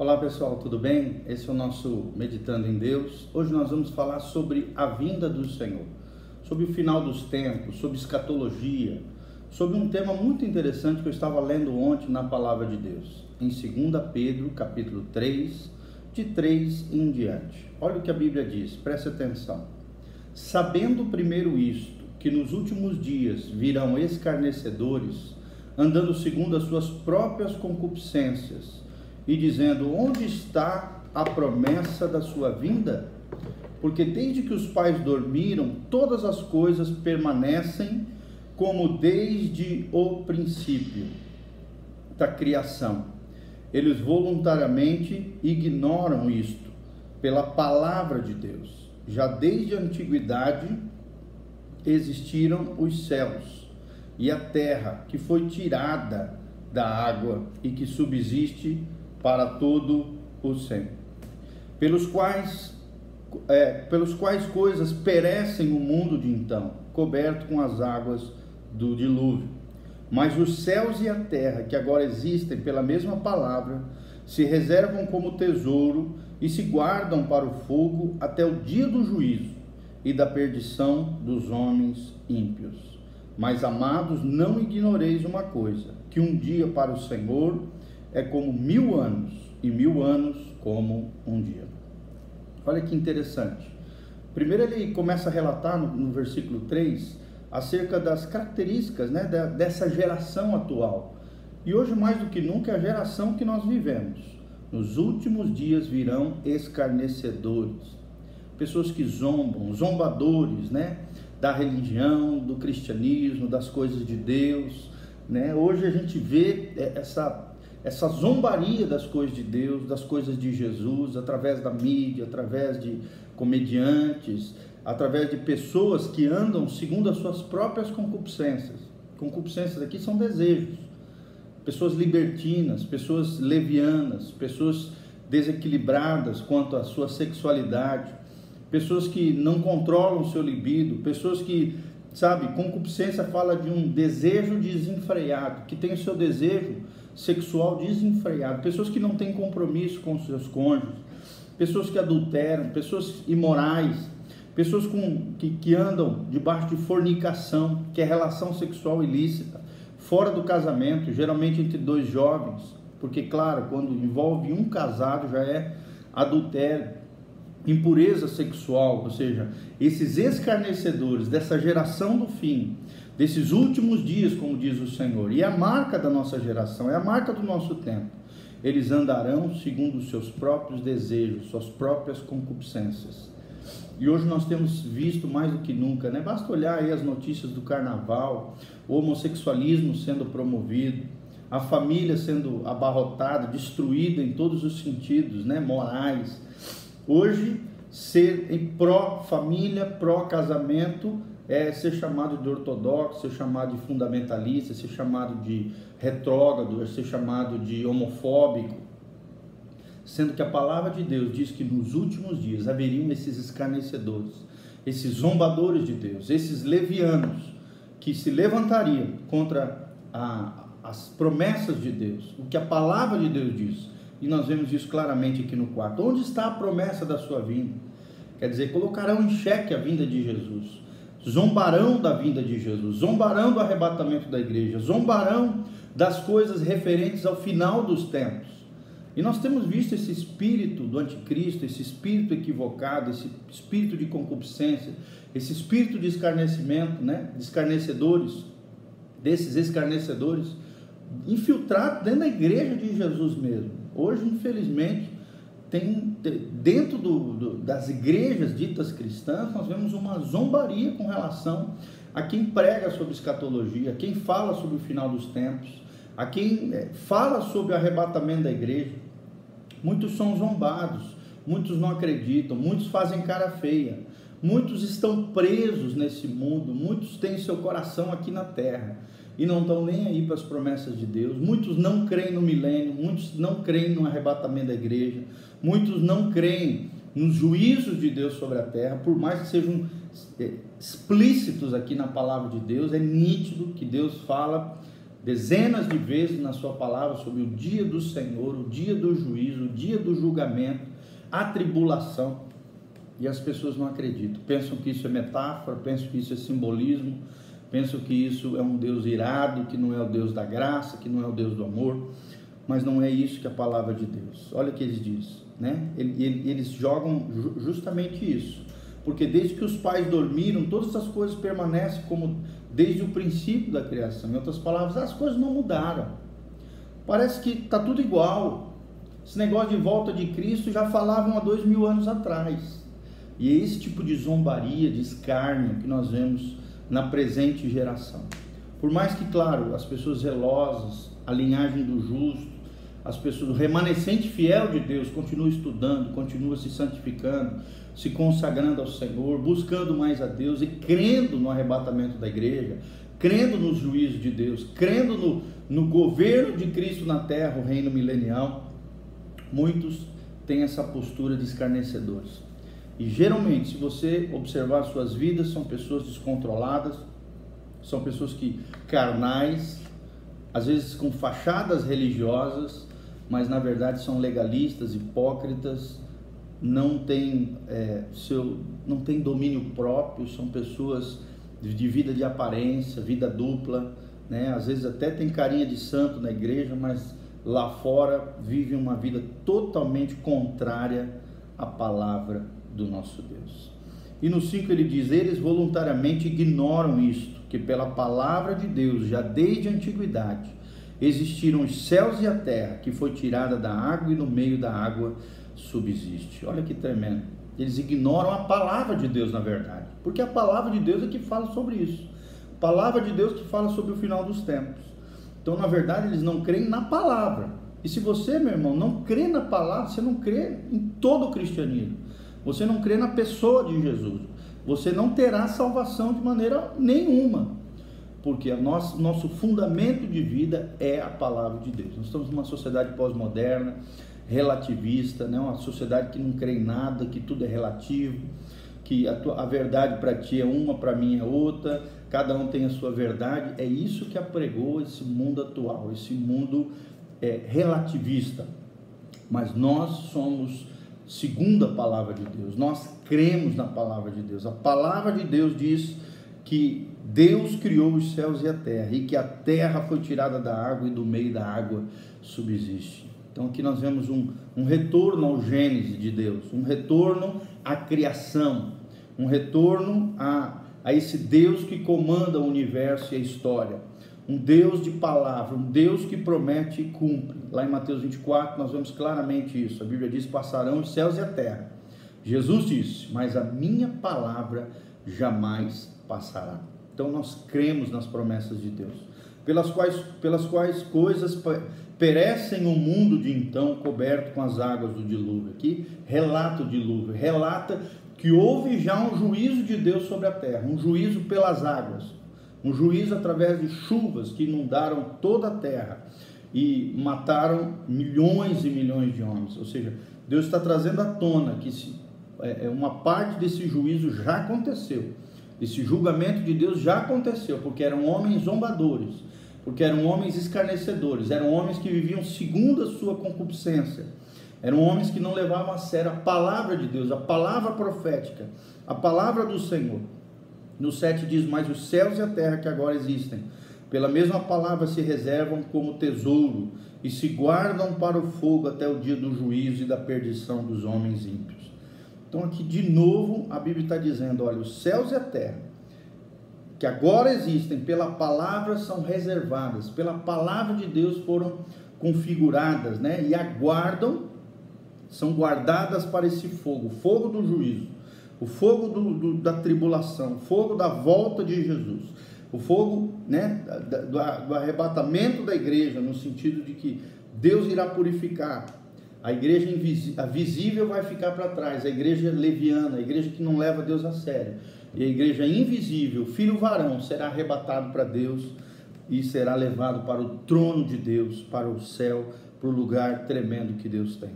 Olá pessoal, tudo bem? Esse é o nosso Meditando em Deus. Hoje nós vamos falar sobre a vinda do Senhor, sobre o final dos tempos, sobre escatologia, sobre um tema muito interessante que eu estava lendo ontem na palavra de Deus, em 2 Pedro, capítulo 3, de 3 em diante. Olha o que a Bíblia diz, preste atenção. Sabendo primeiro isto, que nos últimos dias virão escarnecedores, andando segundo as suas próprias concupiscências, e dizendo: Onde está a promessa da sua vinda? Porque desde que os pais dormiram, todas as coisas permanecem como desde o princípio da criação. Eles voluntariamente ignoram isto pela palavra de Deus. Já desde a antiguidade existiram os céus e a terra, que foi tirada da água e que subsiste para todo o sempre, pelos quais é, pelos quais coisas perecem o mundo de então, coberto com as águas do dilúvio. Mas os céus e a terra, que agora existem pela mesma palavra, se reservam como tesouro e se guardam para o fogo até o dia do juízo e da perdição dos homens ímpios. Mas, amados, não ignoreis uma coisa: que um dia para o Senhor é como mil anos, e mil anos como um dia. Olha que interessante. Primeiro ele começa a relatar no, no versículo 3 acerca das características né, dessa geração atual. E hoje, mais do que nunca, é a geração que nós vivemos. Nos últimos dias virão escarnecedores, pessoas que zombam, zombadores, né? Da religião, do cristianismo, das coisas de Deus, né? Hoje a gente vê é, essa essa zombaria das coisas de Deus, das coisas de Jesus, através da mídia, através de comediantes, através de pessoas que andam segundo as suas próprias concupiscências. Concupiscências aqui são desejos. Pessoas libertinas, pessoas levianas, pessoas desequilibradas quanto à sua sexualidade, pessoas que não controlam o seu libido, pessoas que, sabe, concupiscência fala de um desejo desenfreado, que tem o seu desejo sexual desenfreado, pessoas que não têm compromisso com seus cônjuges, pessoas que adulteram, pessoas imorais, pessoas com, que, que andam debaixo de fornicação, que é relação sexual ilícita, fora do casamento, geralmente entre dois jovens, porque, claro, quando envolve um casado já é adultério, impureza sexual, ou seja, esses escarnecedores dessa geração do fim, desses últimos dias, como diz o Senhor, e é a marca da nossa geração, é a marca do nosso tempo. Eles andarão segundo os seus próprios desejos, suas próprias concupiscências. E hoje nós temos visto mais do que nunca, né? Basta olhar aí as notícias do carnaval, o homossexualismo sendo promovido, a família sendo abarrotada, destruída em todos os sentidos, né? Morais. Hoje, ser em pró-família, pró-casamento, é ser chamado de ortodoxo, ser chamado de fundamentalista, ser chamado de retrógrado, ser chamado de homofóbico, sendo que a palavra de Deus diz que nos últimos dias haveriam esses escarnecedores, esses zombadores de Deus, esses levianos que se levantariam contra a, as promessas de Deus, o que a palavra de Deus diz. E nós vemos isso claramente aqui no quarto. Onde está a promessa da sua vinda? Quer dizer, colocarão em xeque a vinda de Jesus zombarão da vinda de Jesus, zombarão do arrebatamento da igreja, zombarão das coisas referentes ao final dos tempos. E nós temos visto esse espírito do anticristo, esse espírito equivocado, esse espírito de concupiscência, esse espírito de escarnecimento, né, de escarnecedores, desses escarnecedores, infiltrado dentro da igreja de Jesus mesmo. Hoje, infelizmente, tem dentro do, do, das igrejas ditas cristãs, nós vemos uma zombaria com relação a quem prega sobre escatologia, a quem fala sobre o final dos tempos, a quem é, fala sobre o arrebatamento da igreja. Muitos são zombados, muitos não acreditam, muitos fazem cara feia, muitos estão presos nesse mundo, muitos têm seu coração aqui na terra e não estão nem aí para as promessas de Deus. Muitos não creem no milênio, muitos não creem no arrebatamento da igreja, muitos não creem nos juízos de Deus sobre a terra, por mais que sejam é, explícitos aqui na palavra de Deus, é nítido que Deus fala dezenas de vezes na sua palavra sobre o dia do Senhor, o dia do juízo, o dia do julgamento, a tribulação. E as pessoas não acreditam. Pensam que isso é metáfora, pensam que isso é simbolismo, pensam que isso é um Deus irado, que não é o Deus da graça, que não é o Deus do amor. Mas não é isso que a palavra de Deus. Olha o que eles dizem, né? Eles jogam justamente isso. Porque desde que os pais dormiram, todas as coisas permanecem como desde o princípio da criação. Em outras palavras, as coisas não mudaram. Parece que está tudo igual. Esse negócio de volta de Cristo já falavam há dois mil anos atrás. E é esse tipo de zombaria, de escárnio que nós vemos na presente geração. Por mais que, claro, as pessoas zelosas, a linhagem do justo, as pessoas, o remanescente fiel de Deus continua estudando, continua se santificando, se consagrando ao Senhor, buscando mais a Deus e crendo no arrebatamento da igreja, crendo nos juízos de Deus, crendo no, no governo de Cristo na terra, o reino milenial, muitos têm essa postura de escarnecedores. E geralmente, se você observar suas vidas, são pessoas descontroladas, são pessoas que carnais, às vezes com fachadas religiosas, mas na verdade são legalistas, hipócritas, não têm é, seu, não tem domínio próprio, são pessoas de vida de aparência, vida dupla, né? Às vezes até tem carinha de santo na igreja, mas lá fora vivem uma vida totalmente contrária à palavra do nosso Deus. E no 5 ele diz: Eles voluntariamente ignoram isto, que pela palavra de Deus, já desde a antiguidade, existiram os céus e a terra, que foi tirada da água e no meio da água subsiste. Olha que tremendo. Eles ignoram a palavra de Deus, na verdade, porque a palavra de Deus é que fala sobre isso. A palavra de Deus que fala sobre o final dos tempos. Então, na verdade, eles não creem na palavra. E se você, meu irmão, não crê na palavra, você não crê em todo o cristianismo. Você não crê na pessoa de Jesus. Você não terá salvação de maneira nenhuma porque nosso, nosso fundamento de vida é a palavra de Deus. Nós estamos numa sociedade pós-moderna, relativista, né? uma sociedade que não crê em nada, que tudo é relativo, que a, tua, a verdade para ti é uma, para mim é outra, cada um tem a sua verdade. É isso que apregou esse mundo atual, esse mundo é, relativista. Mas nós somos segundo a palavra de Deus, nós cremos na palavra de Deus. A palavra de Deus diz que Deus criou os céus e a terra, e que a terra foi tirada da água e do meio da água subsiste. Então aqui nós vemos um, um retorno ao Gênesis de Deus, um retorno à criação, um retorno a, a esse Deus que comanda o universo e a história. Um Deus de palavra, um Deus que promete e cumpre. Lá em Mateus 24 nós vemos claramente isso. A Bíblia diz: passarão os céus e a terra. Jesus disse: Mas a minha palavra jamais passará. Então nós cremos nas promessas de Deus, pelas quais, pelas quais coisas perecem o mundo de então coberto com as águas do dilúvio. Aqui relata o dilúvio, relata que houve já um juízo de Deus sobre a terra, um juízo pelas águas, um juízo através de chuvas que inundaram toda a terra e mataram milhões e milhões de homens. Ou seja, Deus está trazendo à tona que é, é uma parte desse juízo já aconteceu esse julgamento de Deus já aconteceu, porque eram homens zombadores, porque eram homens escarnecedores, eram homens que viviam segundo a sua concupiscência, eram homens que não levavam a sério a palavra de Deus, a palavra profética, a palavra do Senhor. No 7 diz: Mas os céus e a terra que agora existem, pela mesma palavra se reservam como tesouro e se guardam para o fogo até o dia do juízo e da perdição dos homens ímpios. Então, aqui de novo, a Bíblia está dizendo: olha, os céus e a terra, que agora existem, pela palavra são reservadas, pela palavra de Deus foram configuradas, né? E aguardam, são guardadas para esse fogo, fogo do juízo, o fogo do, do, da tribulação, o fogo da volta de Jesus, o fogo né, do, do arrebatamento da igreja, no sentido de que Deus irá purificar a igreja a visível vai ficar para trás, a igreja leviana, a igreja que não leva Deus a sério. E a igreja invisível, filho varão, será arrebatado para Deus e será levado para o trono de Deus, para o céu, para o lugar tremendo que Deus tem.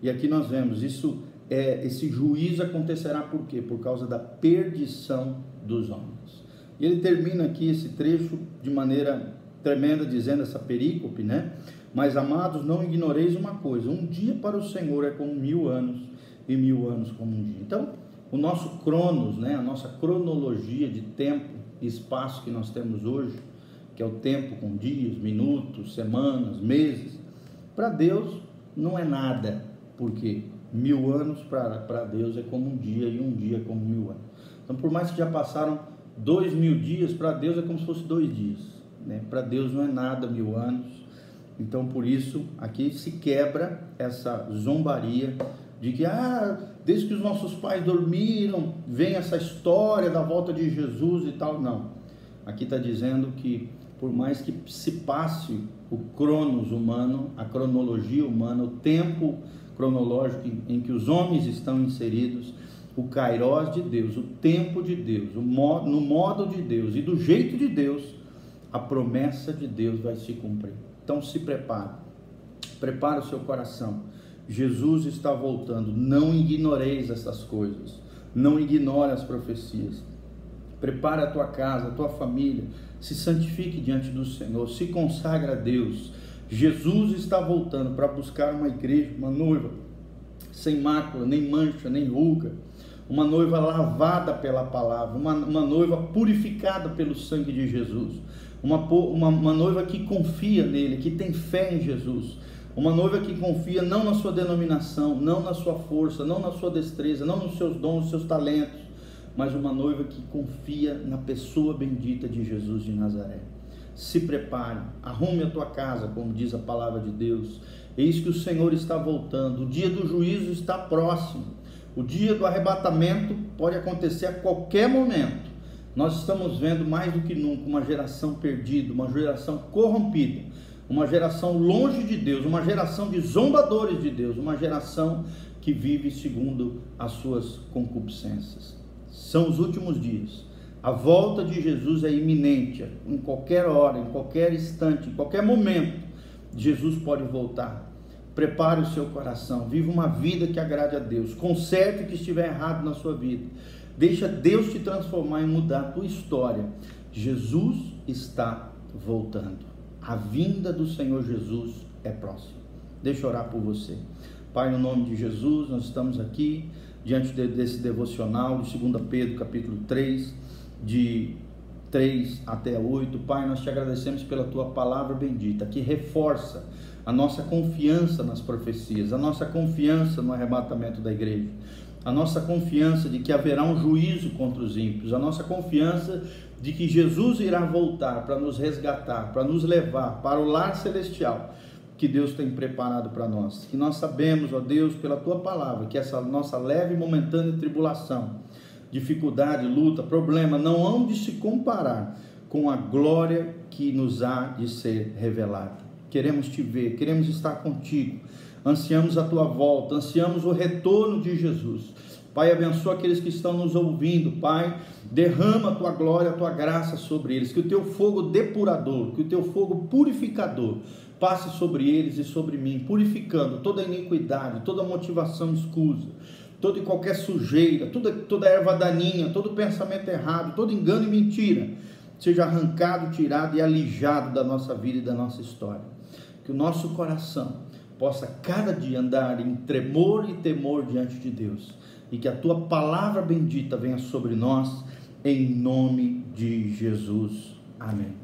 E aqui nós vemos isso é esse juízo acontecerá por quê? Por causa da perdição dos homens. E ele termina aqui esse trecho de maneira tremenda dizendo essa perícope, né? Mas amados, não ignoreis uma coisa: um dia para o Senhor é como mil anos, e mil anos como um dia. Então, o nosso cronos, né? A nossa cronologia de tempo e espaço que nós temos hoje, que é o tempo com dias, minutos, semanas, meses, para Deus não é nada, porque mil anos para Deus é como um dia e um dia é como mil anos. Então, por mais que já passaram dois mil dias, para Deus é como se fosse dois dias. Né? Para Deus não é nada mil anos. Então, por isso, aqui se quebra essa zombaria de que, ah, desde que os nossos pais dormiram, vem essa história da volta de Jesus e tal. Não. Aqui está dizendo que, por mais que se passe o cronos humano, a cronologia humana, o tempo cronológico em que os homens estão inseridos, o kairós de Deus, o tempo de Deus, modo, no modo de Deus e do jeito de Deus, a promessa de Deus vai se cumprir. Então se prepare, prepare o seu coração. Jesus está voltando. Não ignoreis essas coisas. Não ignore as profecias. Prepare a tua casa, a tua família. Se santifique diante do Senhor. Se consagre a Deus. Jesus está voltando para buscar uma igreja, uma noiva sem mácula, nem mancha, nem ruga uma noiva lavada pela palavra, uma, uma noiva purificada pelo sangue de Jesus, uma, uma, uma noiva que confia nele, que tem fé em Jesus, uma noiva que confia não na sua denominação, não na sua força, não na sua destreza, não nos seus dons, nos seus talentos, mas uma noiva que confia na pessoa bendita de Jesus de Nazaré. Se prepare, arrume a tua casa, como diz a palavra de Deus. Eis que o Senhor está voltando, o dia do juízo está próximo. O dia do arrebatamento pode acontecer a qualquer momento. Nós estamos vendo mais do que nunca uma geração perdida, uma geração corrompida, uma geração longe de Deus, uma geração de zombadores de Deus, uma geração que vive segundo as suas concupiscências. São os últimos dias. A volta de Jesus é iminente, em qualquer hora, em qualquer instante, em qualquer momento. Jesus pode voltar. Prepare o seu coração, viva uma vida que agrade a Deus. Conserte o que estiver errado na sua vida. Deixa Deus te transformar e mudar a tua história. Jesus está voltando. A vinda do Senhor Jesus é próxima. Deixa eu orar por você. Pai, no nome de Jesus, nós estamos aqui diante desse devocional de 2 Pedro, capítulo 3, de 3 até 8. Pai, nós te agradecemos pela tua palavra bendita, que reforça a nossa confiança nas profecias, a nossa confiança no arrebatamento da igreja, a nossa confiança de que haverá um juízo contra os ímpios, a nossa confiança de que Jesus irá voltar para nos resgatar, para nos levar para o lar celestial que Deus tem preparado para nós. Que nós sabemos, ó Deus, pela tua palavra, que essa nossa leve e momentânea tribulação, dificuldade, luta, problema não hão de se comparar com a glória que nos há de ser revelada. Queremos te ver, queremos estar contigo, ansiamos a tua volta, ansiamos o retorno de Jesus. Pai, abençoa aqueles que estão nos ouvindo, Pai, derrama a tua glória, a tua graça sobre eles, que o teu fogo depurador, que o teu fogo purificador passe sobre eles e sobre mim, purificando toda iniquidade, toda motivação escusa, toda e qualquer sujeira, toda, toda erva daninha, todo pensamento errado, todo engano e mentira, seja arrancado, tirado e alijado da nossa vida e da nossa história que o nosso coração possa cada dia andar em tremor e temor diante de Deus e que a tua palavra bendita venha sobre nós em nome de Jesus. Amém.